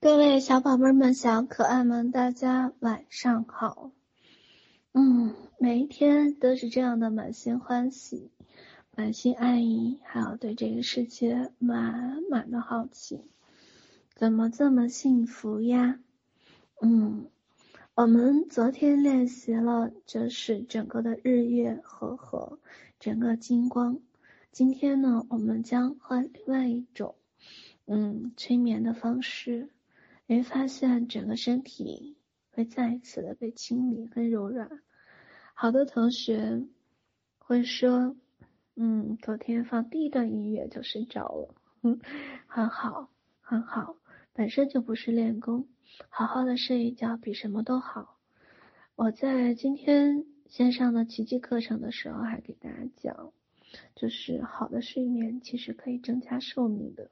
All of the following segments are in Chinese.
各位小宝贝们、小可爱们，大家晚上好。嗯，每一天都是这样的，满心欢喜，满心爱意，还有对这个世界满满的好奇。怎么这么幸福呀？嗯，我们昨天练习了，就是整个的日月和合，整个金光。今天呢，我们将换另外一种，嗯，催眠的方式。你会发现整个身体会再一次的被清理，跟柔软。好多同学会说，嗯，昨天放第一段音乐就睡着了，嗯，很好，很好，本身就不是练功，好好的睡一觉比什么都好。我在今天线上的奇迹课程的时候还给大家讲，就是好的睡眠其实可以增加寿命的。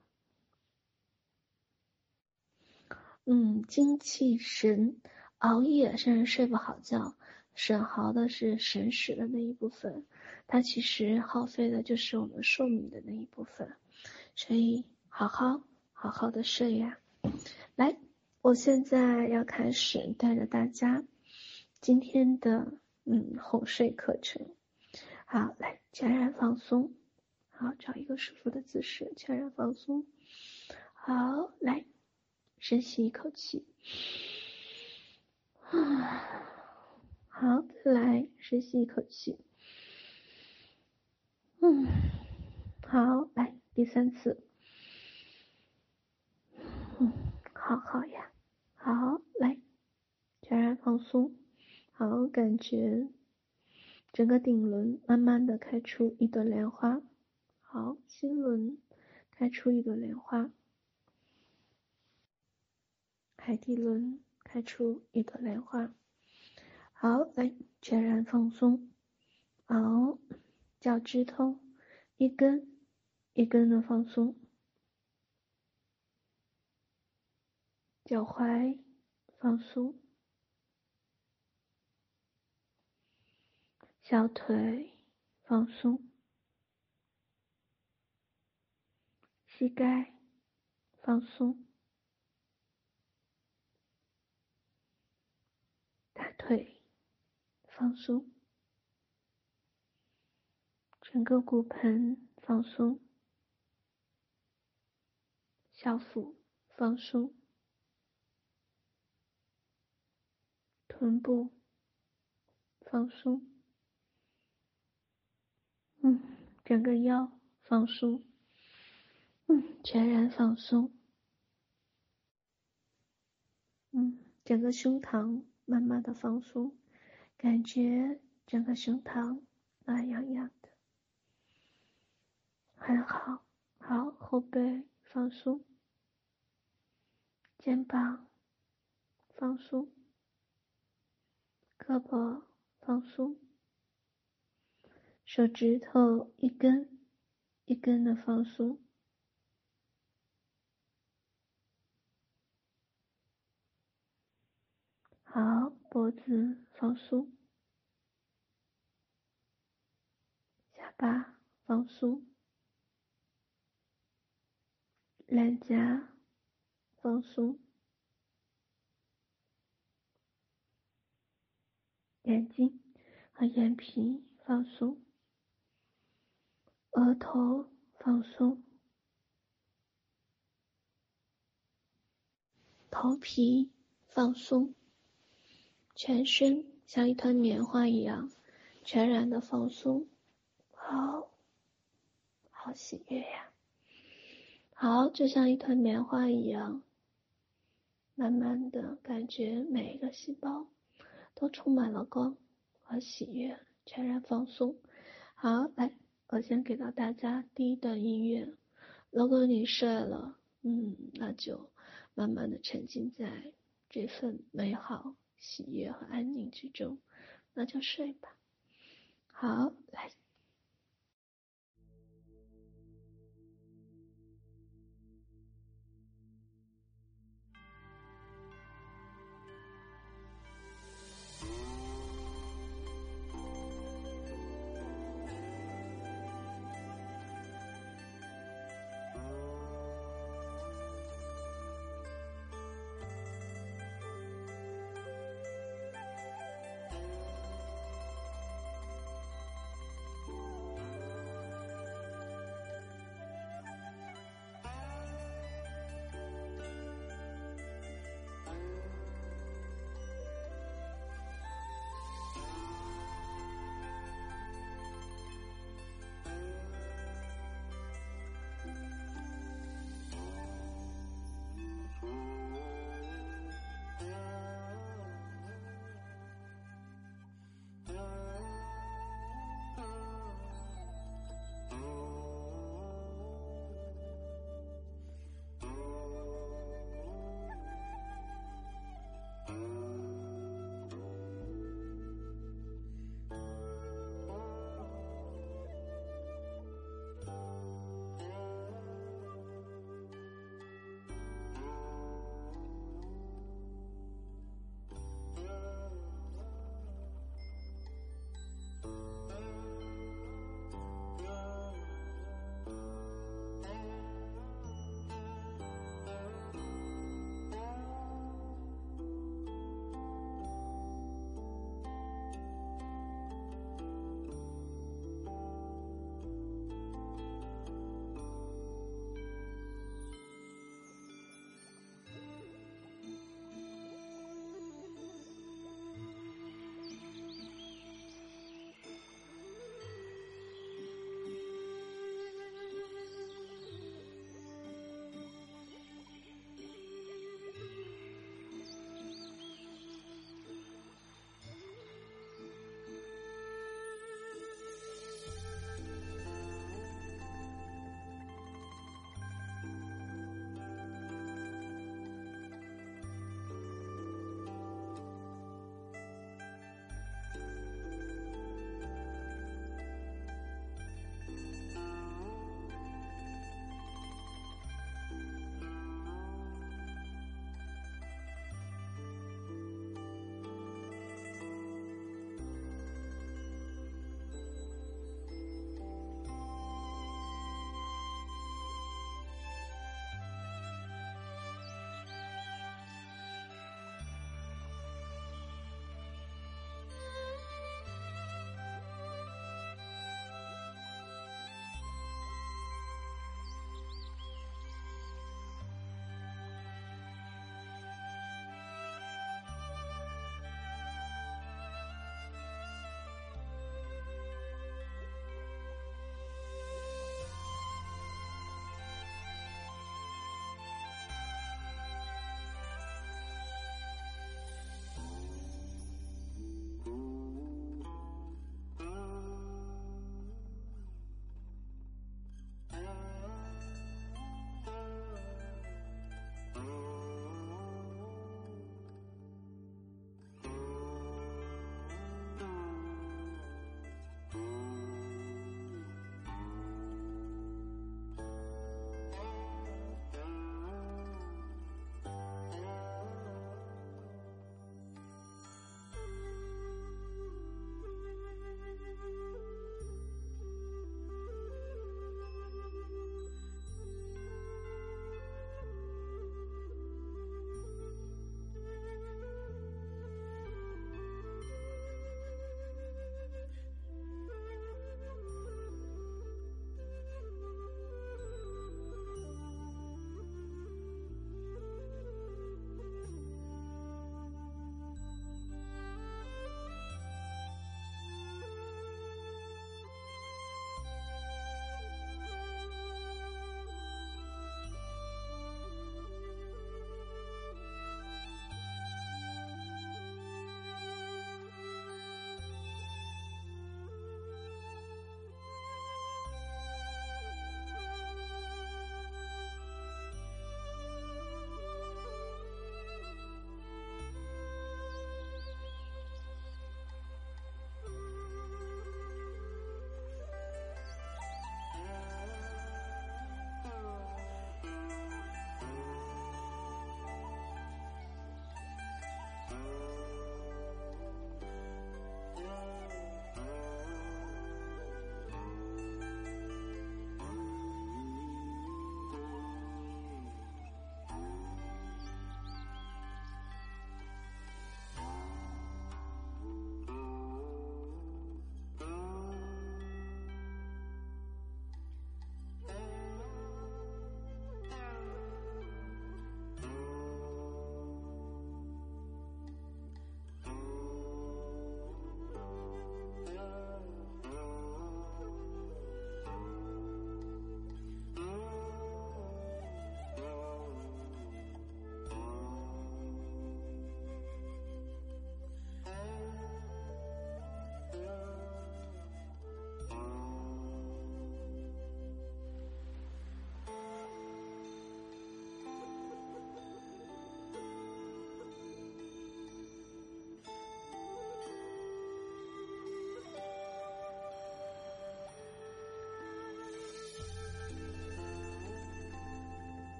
嗯，精气神，熬夜甚至睡不好觉，损耗的是神识的那一部分，它其实耗费的就是我们寿命的那一部分，所以好好好好的睡呀。来，我现在要开始带着大家今天的嗯哄睡课程。好，来全然放松，好，找一个舒服的姿势，全然放松。好，来。深吸一口气，啊，好，再来深吸一口气，嗯，好，来第三次，嗯，好好呀，好，来，全然放松，好，感觉整个顶轮慢慢的开出一朵莲花，好，心轮开出一朵莲花。海底轮开出一朵莲花，好，来全然放松，好，脚趾头一根一根的放松，脚踝放松，小腿放松，膝盖放松。腿放松，整个骨盆放松，小腹放松，臀部放松，嗯，整个腰放松，嗯，全然放松，嗯，整个胸膛。慢慢的放松，感觉整个胸膛暖洋洋的，很好。好，后背放松，肩膀放松，胳膊放松，手指头一根一根的放松。好，脖子放松，下巴放松，脸颊放松，眼睛和眼皮放松，额头放松，头皮放松。全身像一团棉花一样，全然的放松，好，好喜悦呀！好，就像一团棉花一样，慢慢的感觉每一个细胞都充满了光和喜悦，全然放松。好，来，我先给到大家第一段音乐。如果你睡了，嗯，那就慢慢的沉浸在这份美好。喜悦和安宁之中，那就睡吧。好，来。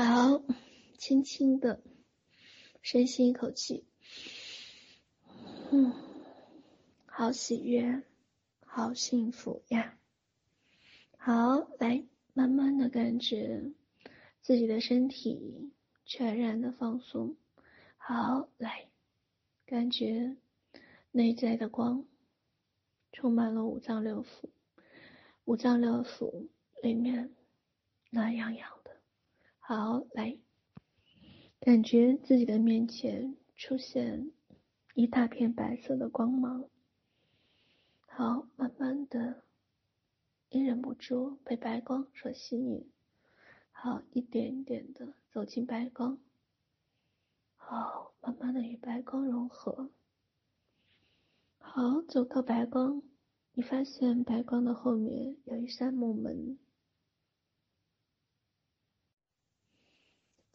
好，轻轻的深吸一口气，嗯，好喜悦，好幸福呀。好，来，慢慢的感觉自己的身体全然的放松。好，来，感觉内在的光充满了五脏六腑，五脏六腑里面暖洋洋。好，来，感觉自己的面前出现一大片白色的光芒。好，慢慢的，你忍不住被白光所吸引。好，一点一点的走进白光。好，慢慢的与白光融合。好，走到白光，你发现白光的后面有一扇木门。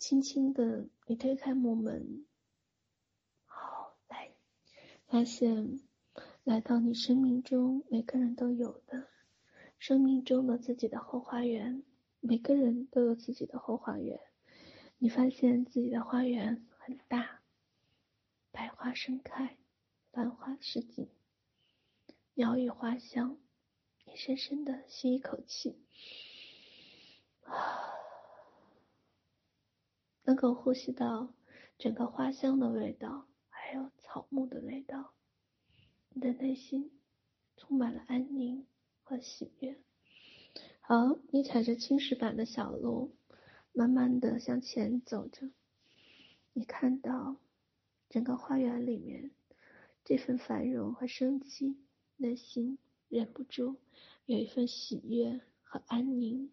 轻轻的，你推开木门，好，来，发现来到你生命中每个人都有的生命中的自己的后花园，每个人都有自己的后花园。你发现自己的花园很大，百花盛开，繁花似锦，鸟语花香。你深深的吸一口气，啊。能够呼吸到整个花香的味道，还有草木的味道，你的内心充满了安宁和喜悦。好，你踩着青石板的小路，慢慢的向前走着。你看到整个花园里面这份繁荣和生机，内心忍不住有一份喜悦和安宁。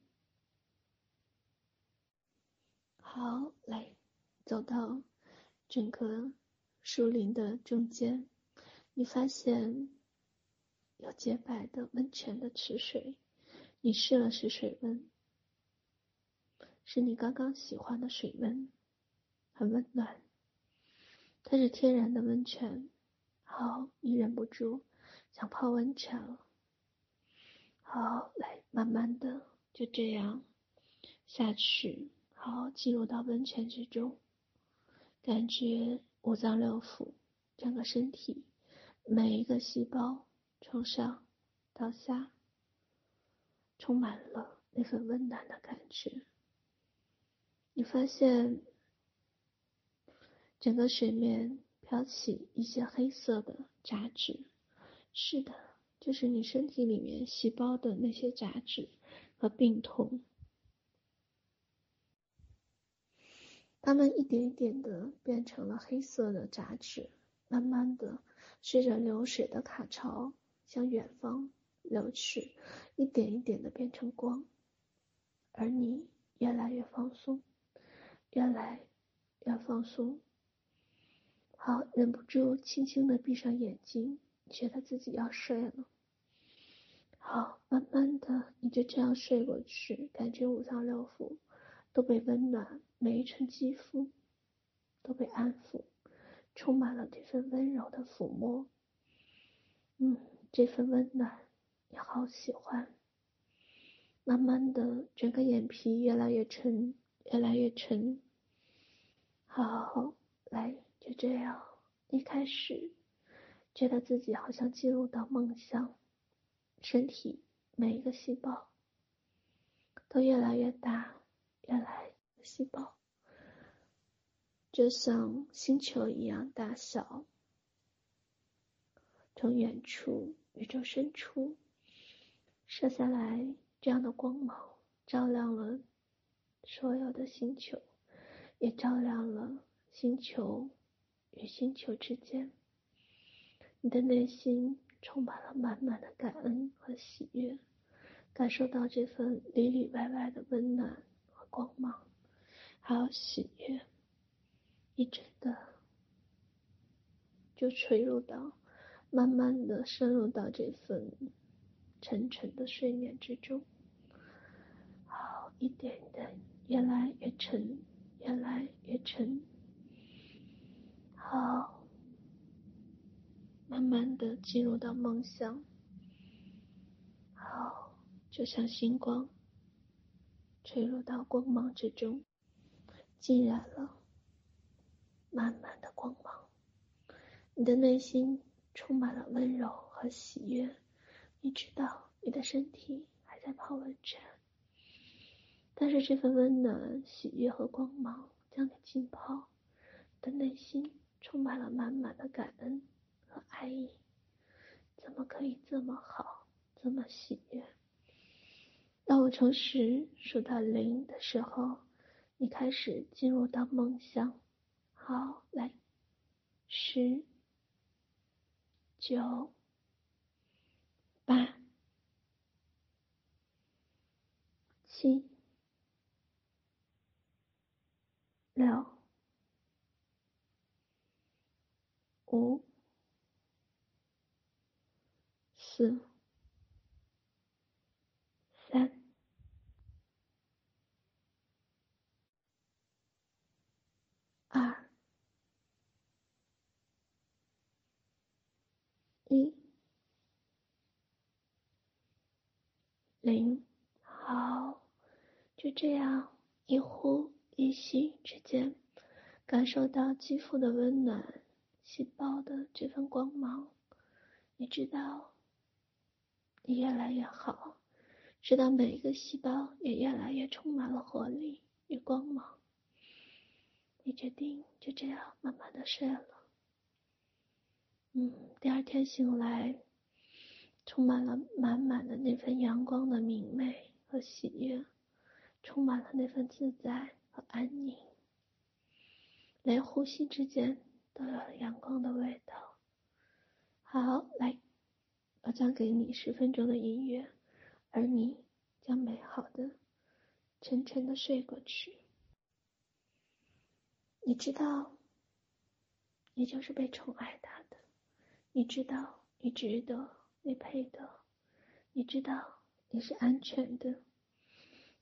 好，来，走到整个树林的中间，你发现有洁白的温泉的池水，你试了试水温，是你刚刚喜欢的水温，很温暖，它是天然的温泉。好，你忍不住想泡温泉了。好，来，慢慢的就这样下去。好，进入到温泉之中，感觉五脏六腑，整个身体，每一个细胞，从上到下，充满了那份温暖的感觉。你发现，整个水面飘起一些黑色的杂质，是的，就是你身体里面细胞的那些杂质和病痛。它们一点一点的变成了黑色的杂质，慢慢的随着流水的卡槽向远方流去，一点一点的变成光，而你越来越放松，越来越放松。好，忍不住轻轻的闭上眼睛，觉得自己要睡了。好，慢慢的你就这样睡过去，感觉五脏六腑。都被温暖，每一寸肌肤都被安抚，充满了这份温柔的抚摸。嗯，这份温暖你好喜欢。慢慢的，整个眼皮越来越沉，越来越沉。好，好，好来，就这样，一开始觉得自己好像进入到梦乡，身体每一个细胞都越来越大。越来细胞就像星球一样大小，从远处宇宙深处射下来这样的光芒，照亮了所有的星球，也照亮了星球与星球之间。你的内心充满了满满的感恩和喜悦，感受到这份里里外外的温暖和。光芒，还有喜悦，一直的就垂入到，慢慢的深入到这份沉沉的睡眠之中。好，一点一点，越来越沉，越来越沉。好，慢慢的进入到梦乡。好，就像星光。坠入到光芒之中，浸染了满满的光芒，你的内心充满了温柔和喜悦。你知道你的身体还在泡温泉，但是这份温暖、喜悦和光芒将你浸泡，你的内心充满了满满的感恩和爱意。怎么可以这么好，这么喜悦？当我从十数到零的时候，你开始进入到梦乡。好，来，十、九、八、七、六、五、四。三一零，好，就这样一呼一吸之间，感受到肌肤的温暖，细胞的这份光芒，你知道，你越来越好，直到每一个细胞也越来越充满了活力与光芒。你决定就这样慢慢的睡了。嗯，第二天醒来，充满了满满的那份阳光的明媚和喜悦，充满了那份自在和安宁，连呼吸之间都有了阳光的味道。好，来，我将给你十分钟的音乐，而你将美好的、沉沉的睡过去。你知道，你就是被宠爱的。你知道，你值得，你配得，你知道，你是安全的。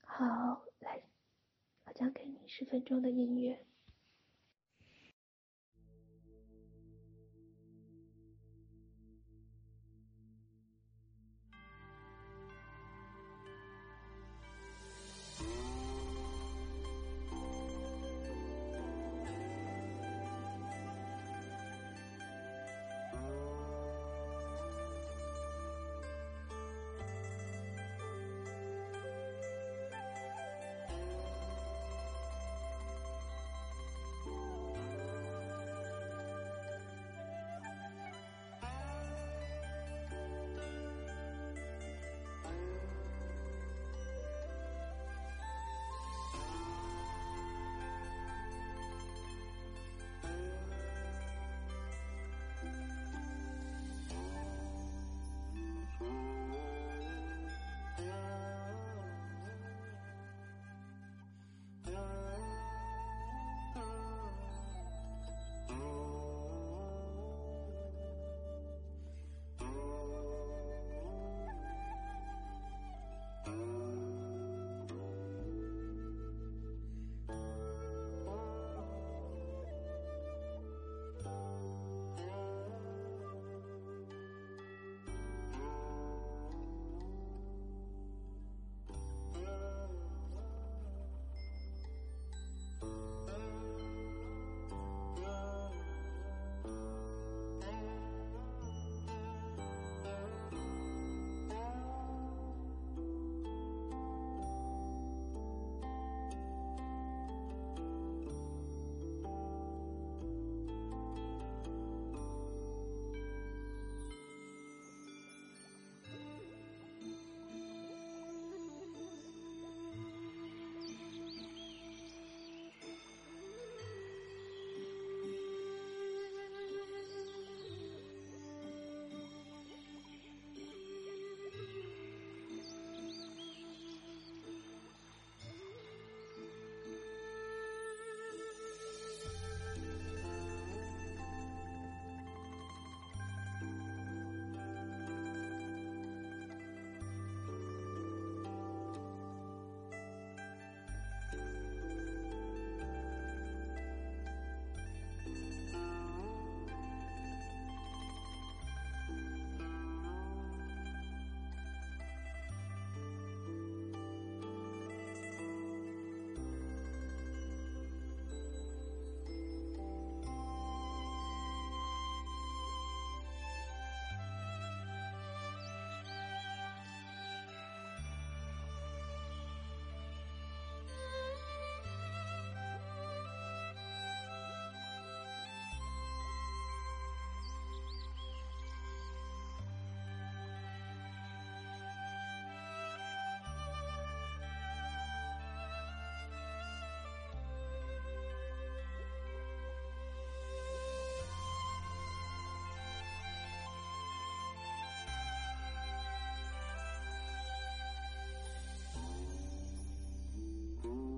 好，来，我将给你十分钟的音乐。school.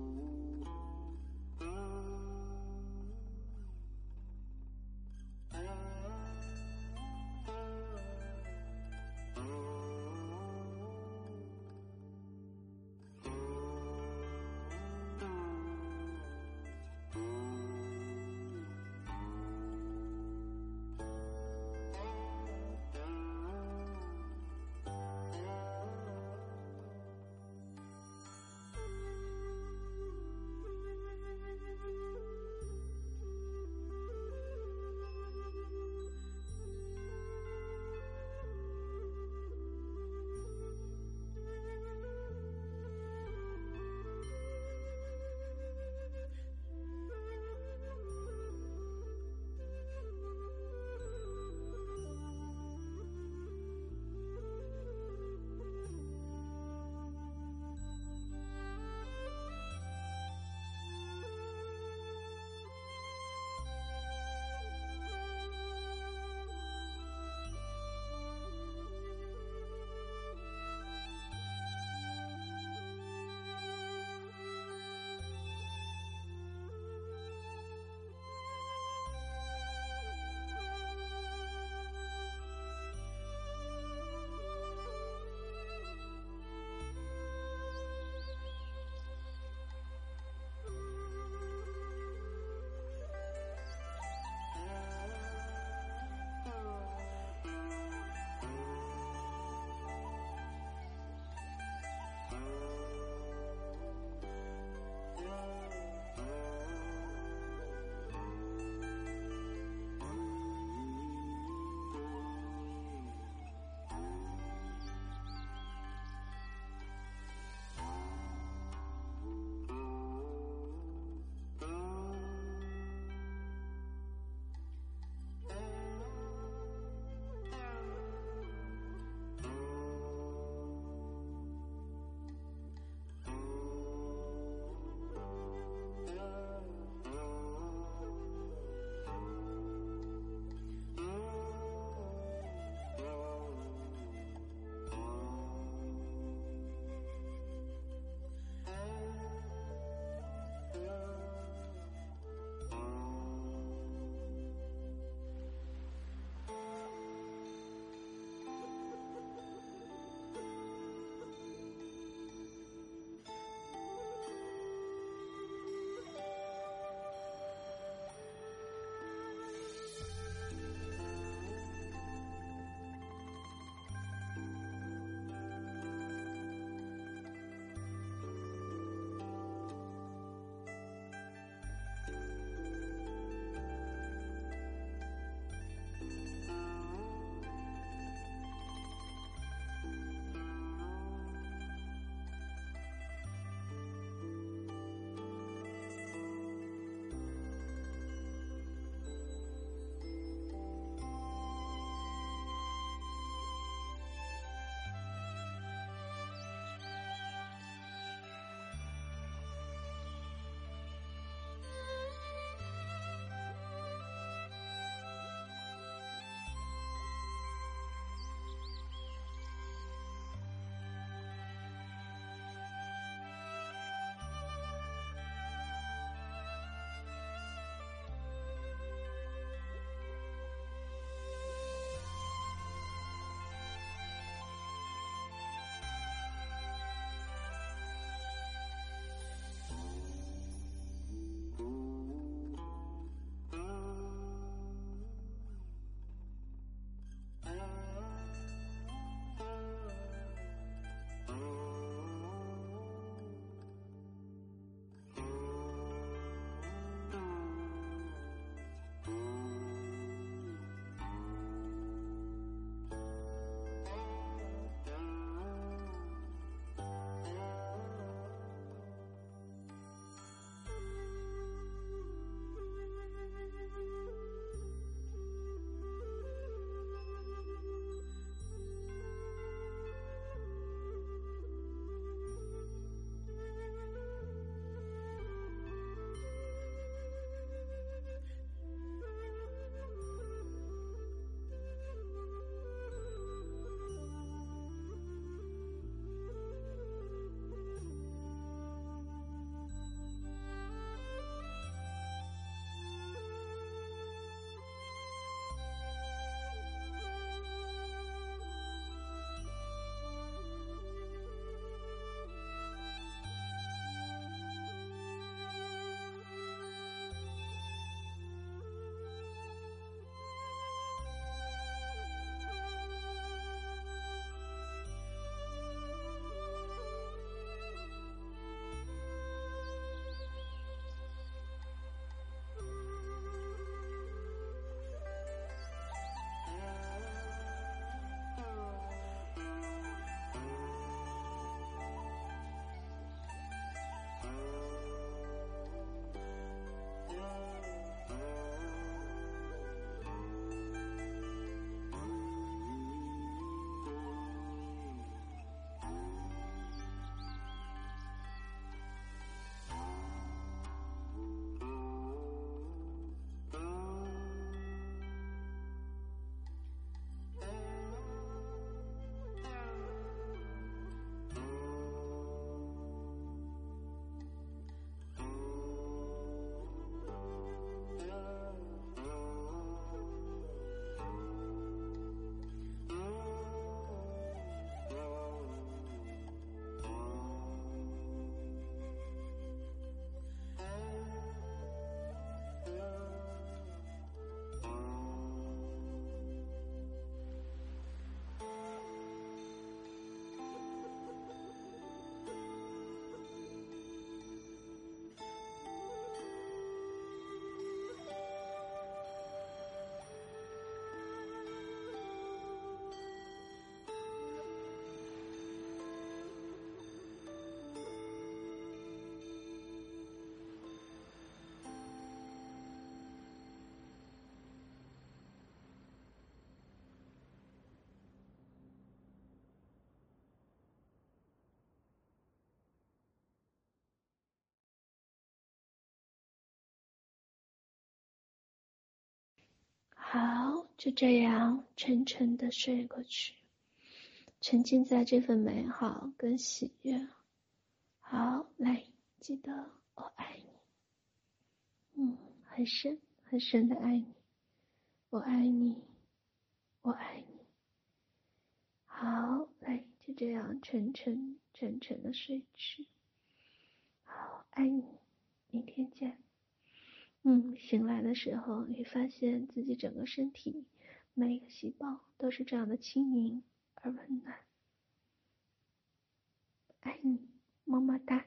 好，就这样沉沉的睡过去，沉浸在这份美好跟喜悦。好，来，记得我爱你。嗯，很深很深的爱你，我爱你，我爱你。好，来，就这样沉沉沉沉的睡去。好，爱你，明天见。嗯，醒来的时候，你发现自己整个身体每一个细胞都是这样的轻盈而温暖。爱你，么么哒。